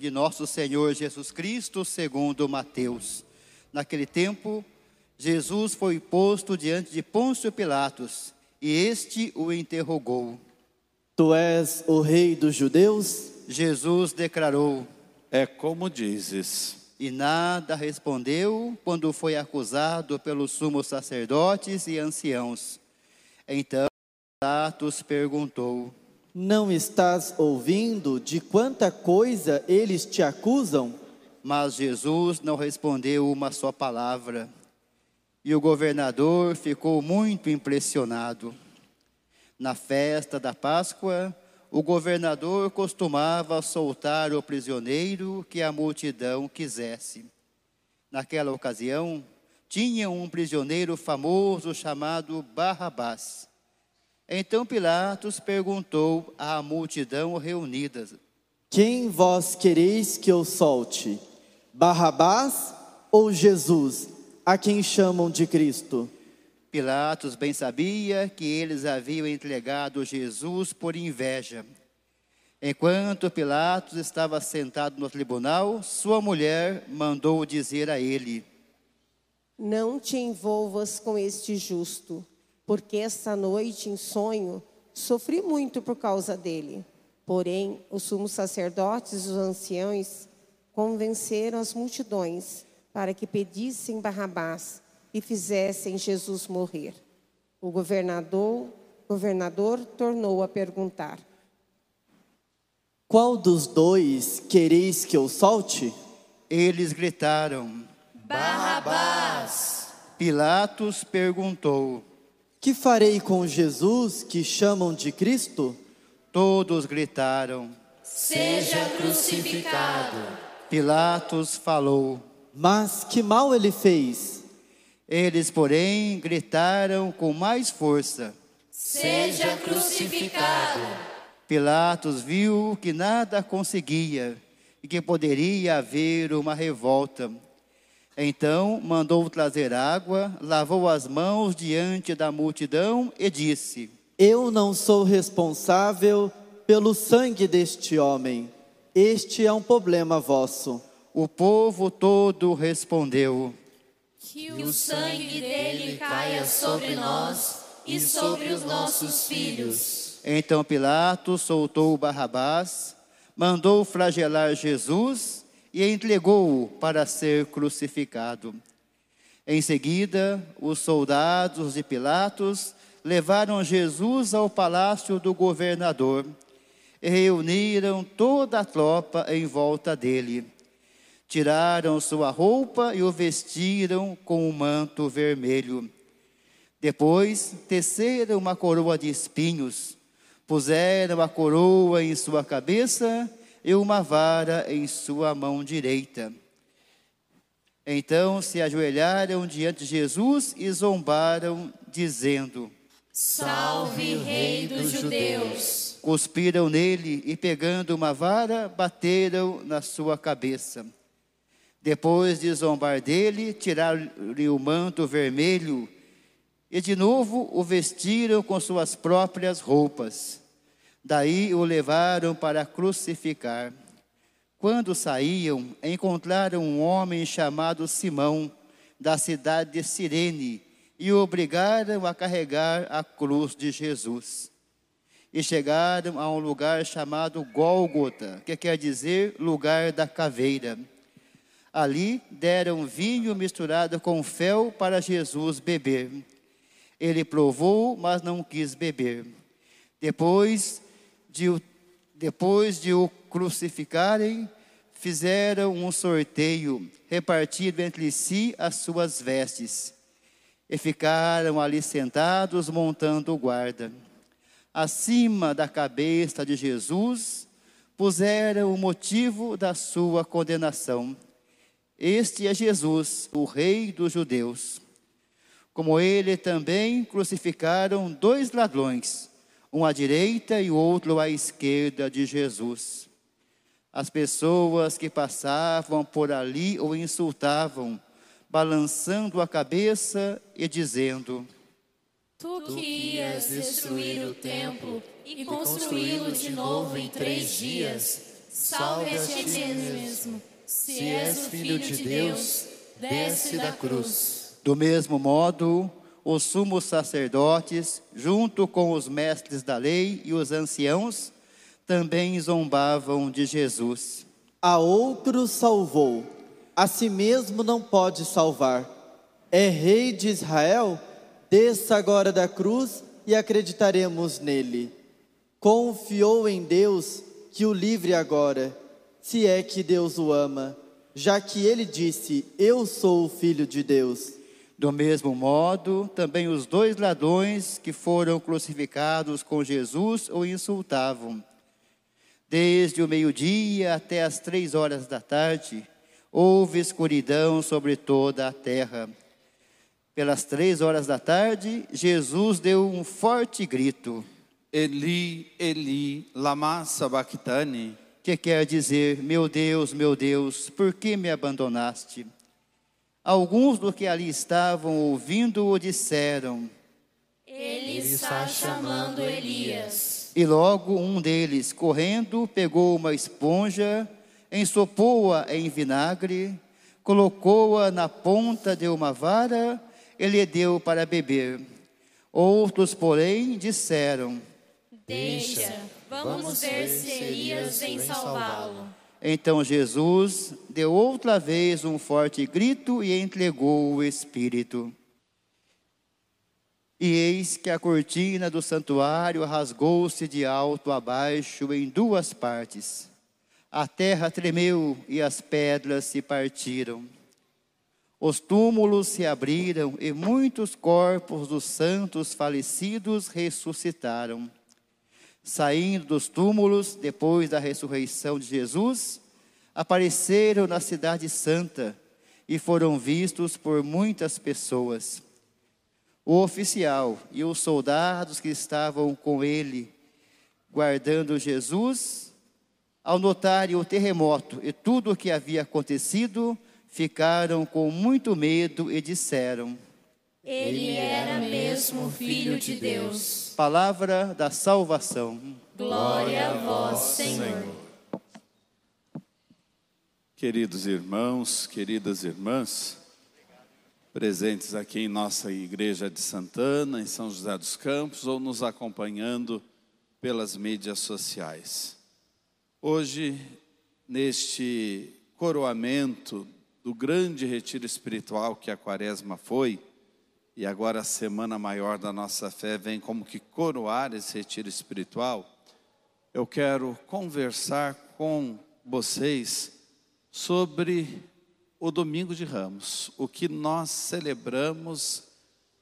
de nosso Senhor Jesus Cristo, segundo Mateus. Naquele tempo, Jesus foi posto diante de Pôncio Pilatos, e este o interrogou. Tu és o rei dos judeus? Jesus declarou, É como dizes. e nada respondeu quando foi acusado pelos sumos sacerdotes e anciãos. Então Pilatos perguntou: Não estás ouvindo de quanta coisa eles te acusam? Mas Jesus não respondeu uma só palavra. E o governador ficou muito impressionado. Na festa da Páscoa, o governador costumava soltar o prisioneiro que a multidão quisesse. Naquela ocasião, tinha um prisioneiro famoso chamado Barrabás. Então Pilatos perguntou à multidão reunida: Quem vós quereis que eu solte? Barrabás ou Jesus, a quem chamam de Cristo? Pilatos bem sabia que eles haviam entregado Jesus por inveja. Enquanto Pilatos estava sentado no tribunal, sua mulher mandou dizer a ele: Não te envolvas com este justo, porque esta noite em sonho sofri muito por causa dele. Porém, os sumos sacerdotes e os anciãos convenceram as multidões para que pedissem Barrabás e fizessem Jesus morrer. O governador, governador tornou a perguntar: Qual dos dois quereis que eu solte? Eles gritaram: Barrabás! Pilatos perguntou: Que farei com Jesus que chamam de Cristo? Todos gritaram. Seja crucificado. Pilatos falou. Mas que mal ele fez? Eles, porém, gritaram com mais força. Seja crucificado. Pilatos viu que nada conseguia e que poderia haver uma revolta. Então mandou trazer água, lavou as mãos diante da multidão e disse: Eu não sou responsável pelo sangue deste homem. Este é um problema vosso. O povo todo respondeu: Que o sangue dele caia sobre nós e sobre os nossos filhos. Então Pilatos soltou Barrabás, mandou flagelar Jesus e entregou-o para ser crucificado. Em seguida, os soldados de Pilatos levaram Jesus ao palácio do governador e reuniram toda a tropa em volta dele. Tiraram sua roupa e o vestiram com um manto vermelho. Depois, teceram uma coroa de espinhos, puseram a coroa em sua cabeça e uma vara em sua mão direita. Então se ajoelharam diante de Jesus e zombaram, dizendo: Salve, Rei dos Judeus. Cuspiram nele e, pegando uma vara, bateram na sua cabeça. Depois de zombar dele, tiraram-lhe o manto vermelho e de novo o vestiram com suas próprias roupas. Daí o levaram para crucificar. Quando saíam, encontraram um homem chamado Simão, da cidade de Cirene, e o obrigaram a carregar a cruz de Jesus. E chegaram a um lugar chamado Gólgota, que quer dizer lugar da caveira. Ali deram vinho misturado com fel para Jesus beber. Ele provou, mas não quis beber. Depois de, depois de o crucificarem, fizeram um sorteio, repartindo entre si as suas vestes. E ficaram ali sentados, montando guarda. Acima da cabeça de Jesus, puseram o motivo da sua condenação. Este é Jesus, o Rei dos Judeus. Como ele também crucificaram dois ladrões, um à direita e o outro à esquerda de Jesus. As pessoas que passavam por ali o insultavam, balançando a cabeça e dizendo: Tu que ias destruir o templo e construí-lo de novo em três dias, salve a ti mesmo, Se és filho de Deus, desce da cruz. Do mesmo modo, os sumos sacerdotes, junto com os mestres da lei e os anciãos, também zombavam de Jesus. A outros salvou, a si mesmo não pode salvar. É rei de Israel? Desça agora da cruz e acreditaremos nele. Confiou em Deus que o livre agora, se é que Deus o ama, já que ele disse: Eu sou o filho de Deus. Do mesmo modo, também os dois ladrões que foram crucificados com Jesus o insultavam. Desde o meio-dia até as três horas da tarde, houve escuridão sobre toda a terra. Pelas três horas da tarde, Jesus deu um forte grito, Eli, Eli, lama sabachthani. que quer dizer: Meu Deus, meu Deus, por que me abandonaste? Alguns dos que ali estavam ouvindo-o disseram, Ele está chamando Elias. e logo um deles, correndo, pegou uma esponja, ensopou-a em vinagre, colocou-a na ponta de uma vara e lhe deu para beber. Outros, porém, disseram: Deixa, vamos ver se Elias vem salvá-lo. Então Jesus deu outra vez um forte grito e entregou o Espírito. E eis que a cortina do santuário rasgou-se de alto a baixo em duas partes. A terra tremeu e as pedras se partiram. Os túmulos se abriram e muitos corpos dos santos falecidos ressuscitaram saindo dos túmulos depois da ressurreição de Jesus, apareceram na Cidade Santa e foram vistos por muitas pessoas. O oficial e os soldados que estavam com ele, guardando Jesus, ao notarem o terremoto e tudo o que havia acontecido, ficaram com muito medo e disseram: Ele era mesmo filho de Deus. Palavra da salvação. Glória a vós, Senhor. Queridos irmãos, queridas irmãs, presentes aqui em nossa igreja de Santana, em São José dos Campos, ou nos acompanhando pelas mídias sociais. Hoje, neste coroamento do grande retiro espiritual que a Quaresma foi, e agora a semana maior da nossa fé vem como que coroar esse retiro espiritual, eu quero conversar com vocês sobre o Domingo de Ramos, o que nós celebramos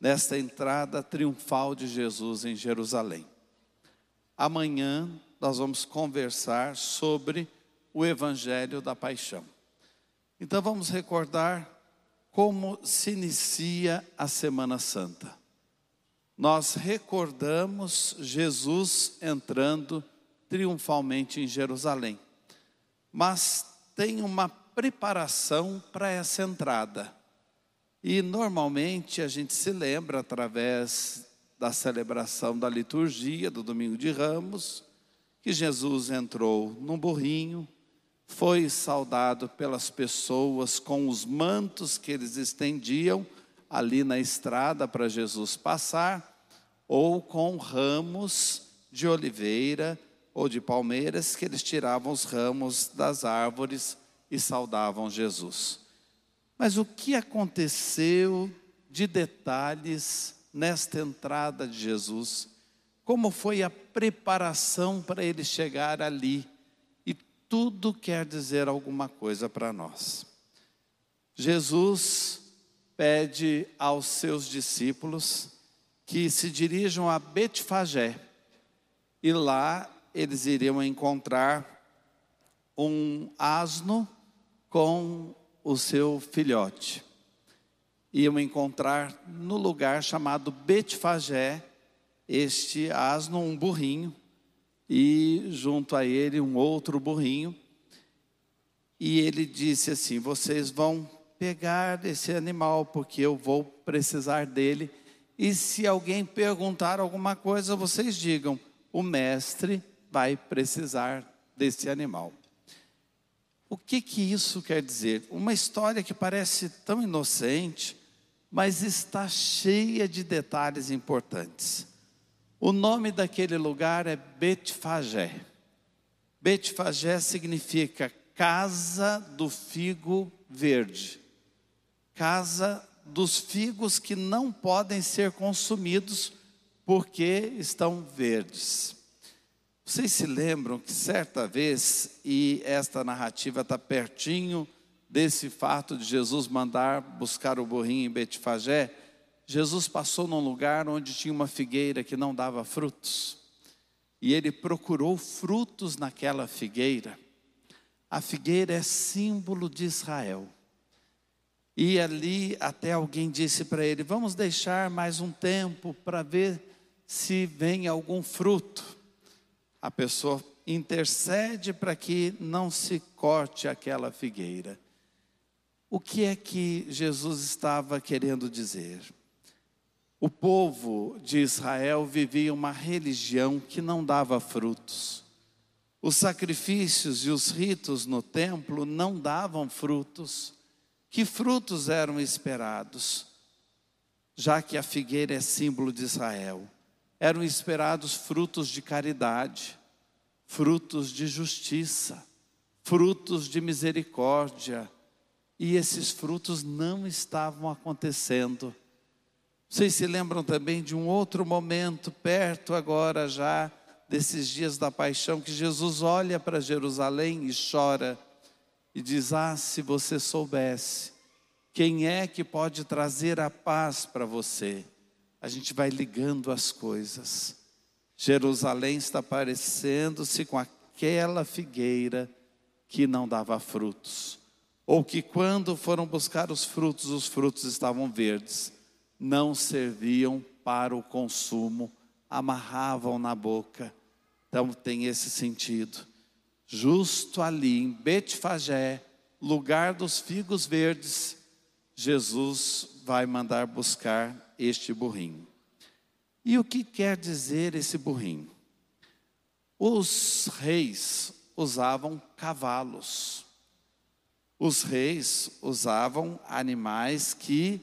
nesta entrada triunfal de Jesus em Jerusalém. Amanhã nós vamos conversar sobre o Evangelho da Paixão. Então vamos recordar como se inicia a Semana Santa. Nós recordamos Jesus entrando triunfalmente em Jerusalém, mas tem uma preparação para essa entrada. E normalmente a gente se lembra através da celebração da liturgia do Domingo de Ramos, que Jesus entrou num burrinho, foi saudado pelas pessoas com os mantos que eles estendiam ali na estrada para Jesus passar, ou com ramos de oliveira ou de palmeiras que eles tiravam os ramos das árvores e saudavam Jesus. Mas o que aconteceu de detalhes nesta entrada de Jesus? Como foi a preparação para ele chegar ali? Tudo quer dizer alguma coisa para nós. Jesus pede aos seus discípulos que se dirijam a Betfagé e lá eles iriam encontrar um asno com o seu filhote. Iam encontrar no lugar chamado Betfagé este asno, um burrinho, e junto a ele um outro burrinho. E ele disse assim: Vocês vão pegar esse animal, porque eu vou precisar dele. E se alguém perguntar alguma coisa, vocês digam: O mestre vai precisar desse animal. O que que isso quer dizer? Uma história que parece tão inocente, mas está cheia de detalhes importantes. O nome daquele lugar é Betfagé. Betfagé significa casa do figo verde. Casa dos figos que não podem ser consumidos porque estão verdes. Vocês se lembram que certa vez, e esta narrativa está pertinho desse fato de Jesus mandar buscar o burrinho em Betfagé, Jesus passou num lugar onde tinha uma figueira que não dava frutos. E ele procurou frutos naquela figueira. A figueira é símbolo de Israel. E ali até alguém disse para ele: Vamos deixar mais um tempo para ver se vem algum fruto. A pessoa intercede para que não se corte aquela figueira. O que é que Jesus estava querendo dizer? O povo de Israel vivia uma religião que não dava frutos. Os sacrifícios e os ritos no templo não davam frutos. Que frutos eram esperados? Já que a figueira é símbolo de Israel, eram esperados frutos de caridade, frutos de justiça, frutos de misericórdia, e esses frutos não estavam acontecendo. Vocês se lembram também de um outro momento, perto agora já, desses dias da paixão, que Jesus olha para Jerusalém e chora e diz: Ah, se você soubesse, quem é que pode trazer a paz para você? A gente vai ligando as coisas. Jerusalém está parecendo-se com aquela figueira que não dava frutos, ou que quando foram buscar os frutos, os frutos estavam verdes, não serviam para o consumo, amarravam na boca. Então tem esse sentido justo ali em Betfagé, lugar dos figos verdes, Jesus vai mandar buscar este burrinho. E o que quer dizer esse burrinho? Os reis usavam cavalos. Os reis usavam animais que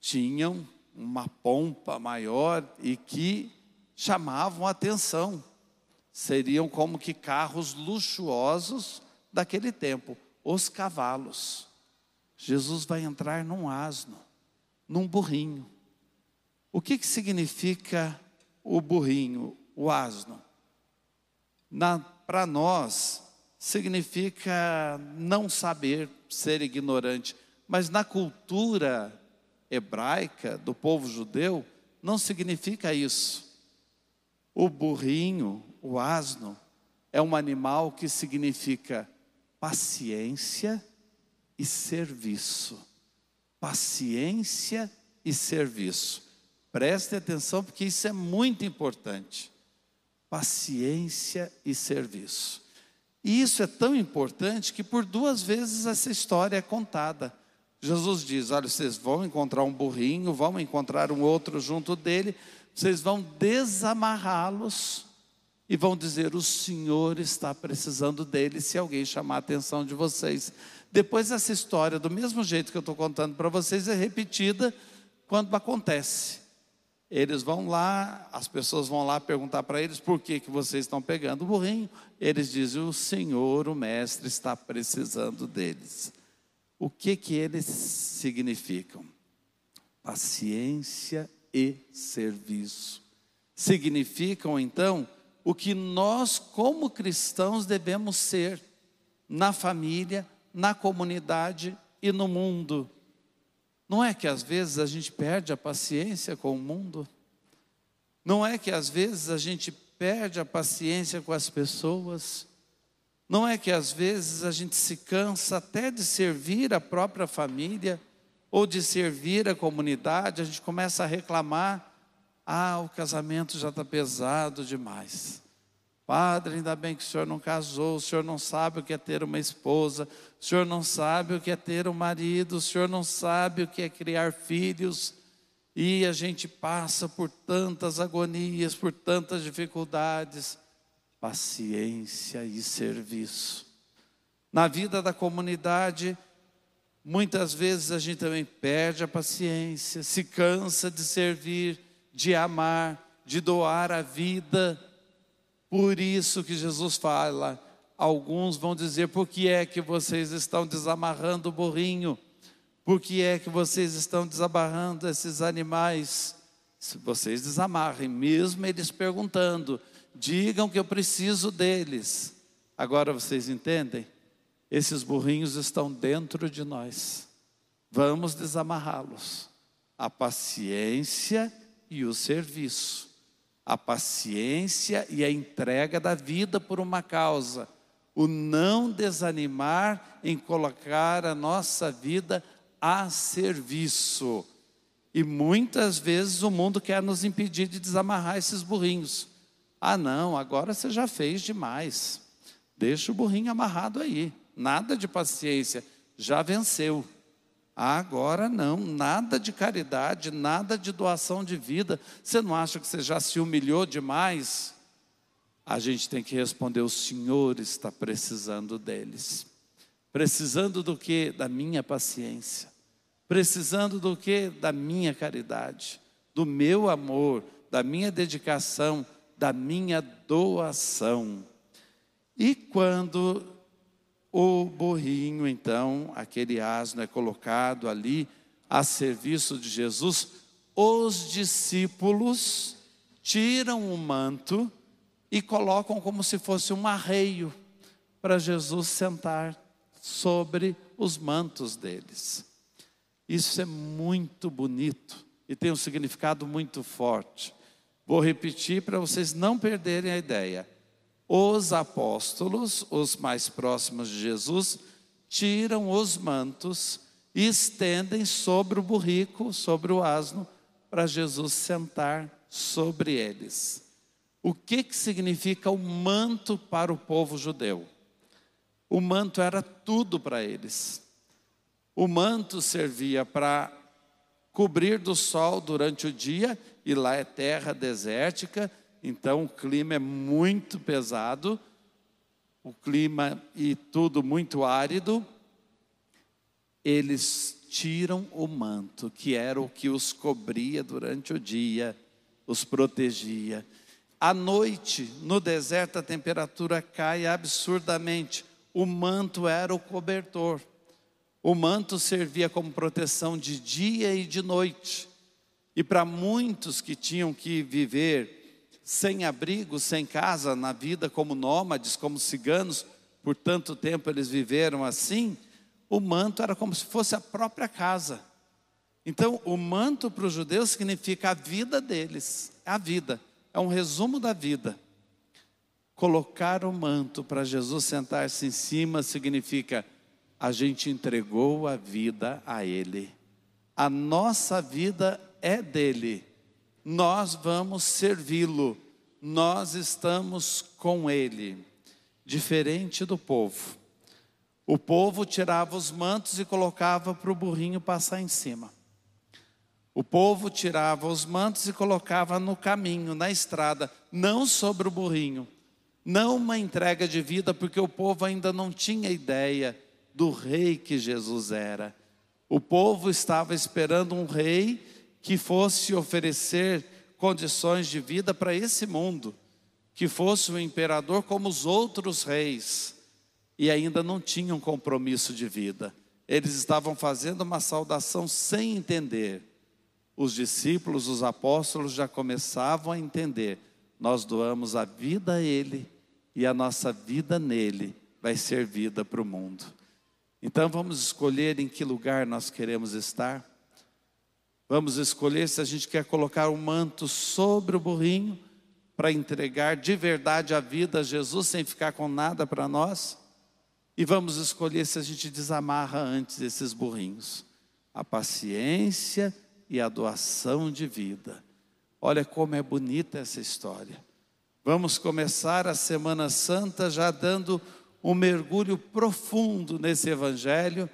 tinham uma pompa maior e que chamavam atenção seriam como que carros luxuosos daquele tempo, os cavalos. Jesus vai entrar num asno, num burrinho. O que, que significa o burrinho, o asno? Para nós, significa não saber, ser ignorante, mas na cultura hebraica do povo judeu, não significa isso. O burrinho, o asno é um animal que significa paciência e serviço. Paciência e serviço. Preste atenção, porque isso é muito importante. Paciência e serviço. E isso é tão importante que por duas vezes essa história é contada. Jesus diz: Olha, vocês vão encontrar um burrinho, vão encontrar um outro junto dele, vocês vão desamarrá-los e vão dizer: O Senhor está precisando dele, se alguém chamar a atenção de vocês. Depois, essa história, do mesmo jeito que eu estou contando para vocês, é repetida quando acontece. Eles vão lá, as pessoas vão lá perguntar para eles por que, que vocês estão pegando o burrinho. Eles dizem: O Senhor, o Mestre, está precisando deles. O que, que eles significam? Paciência e serviço. Significam, então, o que nós, como cristãos, devemos ser na família, na comunidade e no mundo. Não é que às vezes a gente perde a paciência com o mundo? Não é que às vezes a gente perde a paciência com as pessoas? Não é que às vezes a gente se cansa até de servir a própria família ou de servir a comunidade, a gente começa a reclamar ah, o casamento já está pesado demais. Padre, ainda bem que o senhor não casou, o senhor não sabe o que é ter uma esposa, o senhor não sabe o que é ter um marido, o senhor não sabe o que é criar filhos. E a gente passa por tantas agonias, por tantas dificuldades. Paciência e serviço. Na vida da comunidade, muitas vezes a gente também perde a paciência, se cansa de servir, de amar, de doar a vida. Por isso que Jesus fala, alguns vão dizer: por que é que vocês estão desamarrando o burrinho? Por que é que vocês estão desamarrando esses animais? Se vocês desamarrem, mesmo eles perguntando, digam que eu preciso deles. Agora vocês entendem? Esses burrinhos estão dentro de nós. Vamos desamarrá-los. A paciência e o serviço. A paciência e a entrega da vida por uma causa. O não desanimar em colocar a nossa vida a serviço. E muitas vezes o mundo quer nos impedir de desamarrar esses burrinhos. Ah, não, agora você já fez demais. Deixa o burrinho amarrado aí nada de paciência, já venceu. Agora não, nada de caridade, nada de doação de vida. Você não acha que você já se humilhou demais? A gente tem que responder: o Senhor está precisando deles. Precisando do que? Da minha paciência. Precisando do que? Da minha caridade, do meu amor, da minha dedicação, da minha doação. E quando o burrinho, então, aquele asno é colocado ali a serviço de Jesus. Os discípulos tiram o manto e colocam como se fosse um arreio para Jesus sentar sobre os mantos deles. Isso é muito bonito e tem um significado muito forte. Vou repetir para vocês não perderem a ideia os apóstolos, os mais próximos de Jesus, tiram os mantos e estendem sobre o burrico, sobre o asno, para Jesus sentar sobre eles. O que, que significa o manto para o povo judeu? O manto era tudo para eles. O manto servia para cobrir do sol durante o dia, e lá é terra desértica, então o clima é muito pesado, o clima e tudo muito árido. Eles tiram o manto, que era o que os cobria durante o dia, os protegia. À noite, no deserto, a temperatura cai absurdamente. O manto era o cobertor. O manto servia como proteção de dia e de noite. E para muitos que tinham que viver sem abrigo, sem casa, na vida como nômades, como ciganos, por tanto tempo eles viveram assim, o manto era como se fosse a própria casa. Então, o manto para os judeus significa a vida deles, a vida, é um resumo da vida. Colocar o manto para Jesus sentar-se em cima significa a gente entregou a vida a Ele. A nossa vida é dele nós vamos servi-lo, nós estamos com ele, diferente do povo. O povo tirava os mantos e colocava para o burrinho passar em cima. O povo tirava os mantos e colocava no caminho, na estrada, não sobre o burrinho. Não uma entrega de vida, porque o povo ainda não tinha ideia do rei que Jesus era. O povo estava esperando um rei que fosse oferecer condições de vida para esse mundo, que fosse um imperador como os outros reis, e ainda não tinham compromisso de vida. Eles estavam fazendo uma saudação sem entender. Os discípulos, os apóstolos já começavam a entender: nós doamos a vida a Ele e a nossa vida nele vai ser vida para o mundo. Então vamos escolher em que lugar nós queremos estar. Vamos escolher se a gente quer colocar o um manto sobre o burrinho para entregar de verdade a vida a Jesus sem ficar com nada para nós. E vamos escolher se a gente desamarra antes esses burrinhos. A paciência e a doação de vida. Olha como é bonita essa história. Vamos começar a Semana Santa já dando um mergulho profundo nesse Evangelho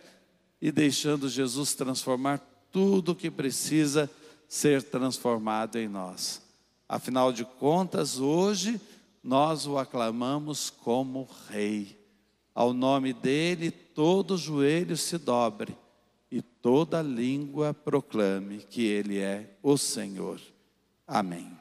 e deixando Jesus transformar tudo que precisa ser transformado em nós. Afinal de contas, hoje nós o aclamamos como Rei. Ao nome dele, todo joelho se dobre e toda língua proclame que ele é o Senhor. Amém.